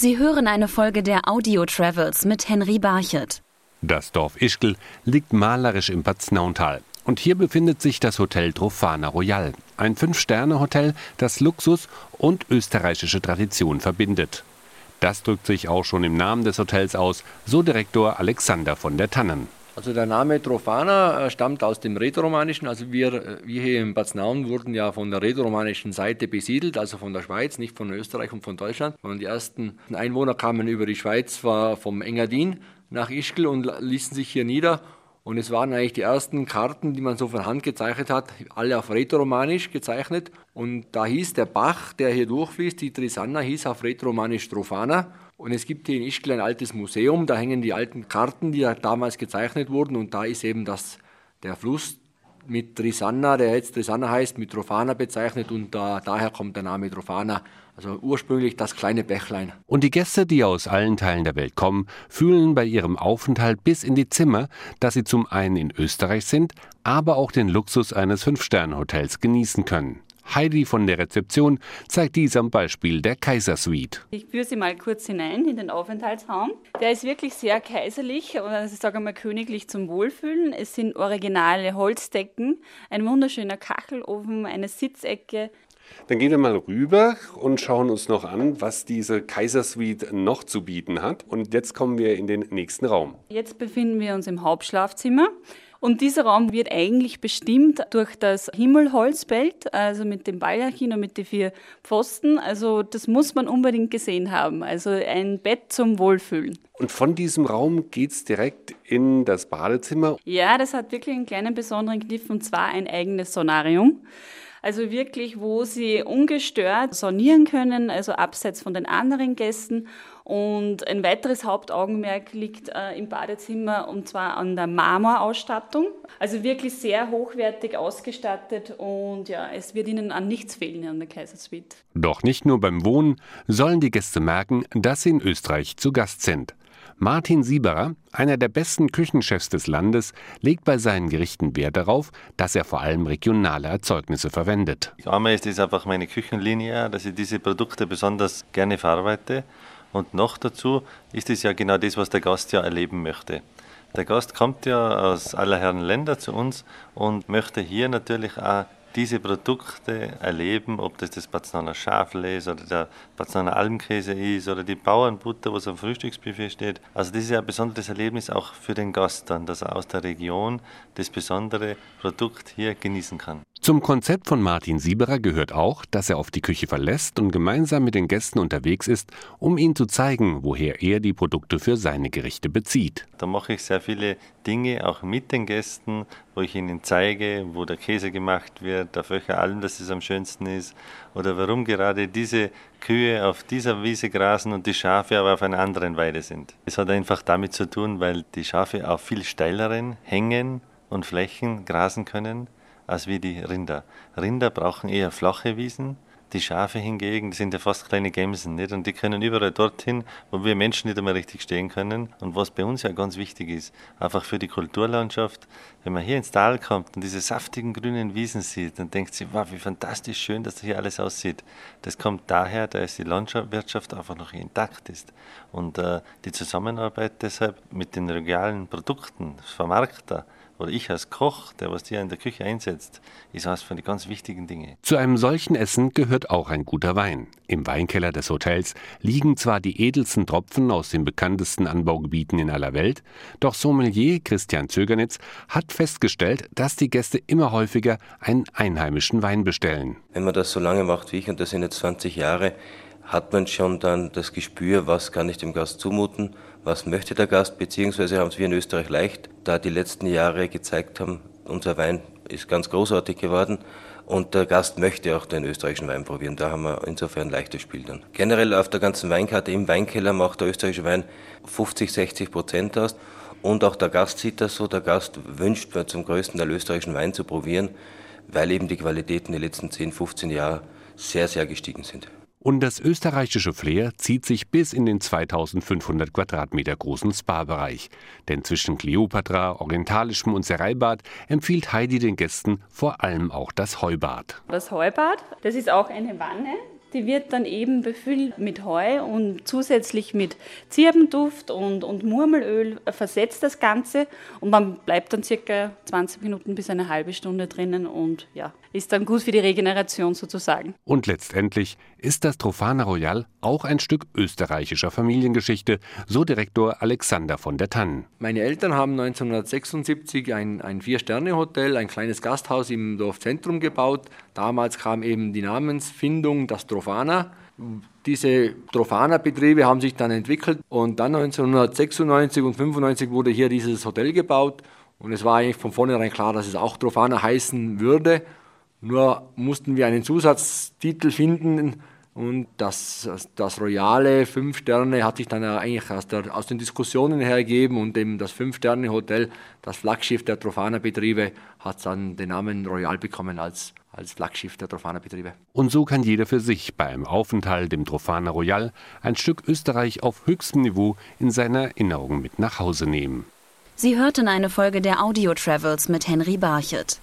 Sie hören eine Folge der Audio Travels mit Henry Barchet. Das Dorf Ischgl liegt malerisch im Paznauntal. Und hier befindet sich das Hotel Trofana Royal, ein Fünf-Sterne-Hotel, das Luxus und österreichische Tradition verbindet. Das drückt sich auch schon im Namen des Hotels aus, so Direktor Alexander von der Tannen. Also der Name Trofana äh, stammt aus dem Rätoromanischen. Also wir, äh, wir hier in Bad Nauen wurden ja von der rätoromanischen Seite besiedelt, also von der Schweiz, nicht von Österreich und von Deutschland. Und die ersten Einwohner kamen über die Schweiz vom Engadin nach Ischgl und ließen sich hier nieder. Und es waren eigentlich die ersten Karten, die man so von Hand gezeichnet hat, alle auf Rätoromanisch gezeichnet. Und da hieß der Bach, der hier durchfließt, die Trisanna, hieß auf Rätoromanisch Trofana. Und es gibt hier in Ischgl ein altes Museum, da hängen die alten Karten, die damals gezeichnet wurden. Und da ist eben das, der Fluss mit Trisanna, der jetzt Trisanna heißt, mit Trofana bezeichnet. Und da, daher kommt der Name Trofana. Also ursprünglich das kleine Bächlein. Und die Gäste, die aus allen Teilen der Welt kommen, fühlen bei ihrem Aufenthalt bis in die Zimmer, dass sie zum einen in Österreich sind, aber auch den Luxus eines Fünf-Sterne-Hotels genießen können. Heidi von der Rezeption zeigt dies am Beispiel der Kaisersuite. Ich führe Sie mal kurz hinein in den Aufenthaltsraum. Der ist wirklich sehr kaiserlich oder ich sage mal königlich zum Wohlfühlen. Es sind originale Holzdecken, ein wunderschöner Kachelofen, eine Sitzecke, dann gehen wir mal rüber und schauen uns noch an, was diese Kaisersuite noch zu bieten hat. Und jetzt kommen wir in den nächsten Raum. Jetzt befinden wir uns im Hauptschlafzimmer. Und dieser Raum wird eigentlich bestimmt durch das Himmelholzbild, also mit dem Baldachin und mit den vier Pfosten. Also das muss man unbedingt gesehen haben. Also ein Bett zum Wohlfühlen. Und von diesem Raum geht es direkt in das Badezimmer? Ja, das hat wirklich einen kleinen besonderen Kniff und zwar ein eigenes Sonarium. Also wirklich, wo sie ungestört sonieren können, also abseits von den anderen Gästen. Und ein weiteres Hauptaugenmerk liegt äh, im Badezimmer und zwar an der Marmorausstattung. Also wirklich sehr hochwertig ausgestattet und ja, es wird ihnen an nichts fehlen an der Kaisersuite. Doch nicht nur beim Wohnen sollen die Gäste merken, dass sie in Österreich zu Gast sind. Martin Sieberer, einer der besten Küchenchefs des Landes, legt bei seinen Gerichten Wert darauf, dass er vor allem regionale Erzeugnisse verwendet. Einmal ist es einfach meine Küchenlinie, dass ich diese Produkte besonders gerne verarbeite. Und noch dazu ist es ja genau das, was der Gast ja erleben möchte. Der Gast kommt ja aus aller Herren Länder zu uns und möchte hier natürlich auch diese Produkte erleben, ob das das Baznaner Schafel ist oder der Baznaner Almkäse ist oder die Bauernbutter, was am Frühstücksbuffet steht. Also das ist ein besonderes Erlebnis auch für den Gast dann, dass er aus der Region das besondere Produkt hier genießen kann. Zum Konzept von Martin Sieberer gehört auch, dass er auf die Küche verlässt und gemeinsam mit den Gästen unterwegs ist, um ihnen zu zeigen, woher er die Produkte für seine Gerichte bezieht. Da mache ich sehr viele Dinge auch mit den Gästen, wo ich ihnen zeige, wo der Käse gemacht wird, auf welcher Alm das es am schönsten ist oder warum gerade diese Kühe auf dieser Wiese grasen und die Schafe aber auf einer anderen Weide sind. Es hat einfach damit zu tun, weil die Schafe auf viel steileren Hängen und Flächen grasen können als wie die Rinder. Rinder brauchen eher flache Wiesen. Die Schafe hingegen sind ja fast kleine Gämsen, nicht? Und die können überall dorthin, wo wir Menschen nicht einmal richtig stehen können. Und was bei uns ja ganz wichtig ist, einfach für die Kulturlandschaft, wenn man hier ins Tal kommt und diese saftigen grünen Wiesen sieht, dann denkt sie, wow, wie fantastisch schön, dass hier alles aussieht. Das kommt daher, dass die Landwirtschaft einfach noch intakt ist. Und äh, die Zusammenarbeit deshalb mit den regionalen Produkten, Vermarkter, oder ich als Koch, der was dir in der Küche einsetzt, ist eines von den ganz wichtigen Dingen. Zu einem solchen Essen gehört auch ein guter Wein. Im Weinkeller des Hotels liegen zwar die edelsten Tropfen aus den bekanntesten Anbaugebieten in aller Welt, doch Sommelier Christian Zögernitz hat festgestellt, dass die Gäste immer häufiger einen einheimischen Wein bestellen. Wenn man das so lange macht wie ich, und das sind jetzt 20 Jahre, hat man schon dann das Gespür, was kann ich dem Gast zumuten, was möchte der Gast, beziehungsweise haben es wir in Österreich leicht, da die letzten Jahre gezeigt haben, unser Wein ist ganz großartig geworden und der Gast möchte auch den österreichischen Wein probieren. Da haben wir insofern leichtes Spiel dann. Generell auf der ganzen Weinkarte im Weinkeller macht der österreichische Wein 50, 60 Prozent aus. Und auch der Gast sieht das so. Der Gast wünscht zum größten Teil österreichischen Wein zu probieren, weil eben die Qualitäten die letzten 10, 15 Jahre sehr, sehr gestiegen sind. Und das österreichische Flair zieht sich bis in den 2500 Quadratmeter großen Spa-Bereich. Denn zwischen Kleopatra, orientalischem und Sereibad empfiehlt Heidi den Gästen vor allem auch das Heubad. Das Heubad, das ist auch eine Wanne, Die wird dann eben befüllt mit Heu und zusätzlich mit Zirbenduft und, und Murmelöl versetzt das Ganze und man bleibt dann circa 20 Minuten bis eine halbe Stunde drinnen und ja, ist dann gut für die Regeneration sozusagen. Und letztendlich ist das Trofana Royal auch ein Stück österreichischer Familiengeschichte, so Direktor Alexander von der Tannen. Meine Eltern haben 1976 ein, ein Vier-Sterne-Hotel, ein kleines Gasthaus im Dorfzentrum gebaut. Damals kam eben die Namensfindung, das Trofana. Diese Trofana-Betriebe haben sich dann entwickelt und dann 1996 und 1995 wurde hier dieses Hotel gebaut und es war eigentlich von vornherein klar, dass es auch Trofana heißen würde. Nur mussten wir einen Zusatztitel finden und das, das royale Fünf Sterne hat sich dann eigentlich aus, der, aus den Diskussionen her ergeben und eben das Fünf Sterne Hotel, das Flaggschiff der Trofana-Betriebe, hat dann den Namen Royal bekommen als als Flaggschiff der Trofana-Betriebe. Und so kann jeder für sich beim Aufenthalt im Trofana Royal ein Stück Österreich auf höchstem Niveau in seiner Erinnerung mit nach Hause nehmen. Sie hörten eine Folge der Audio Travels mit Henry Barchet.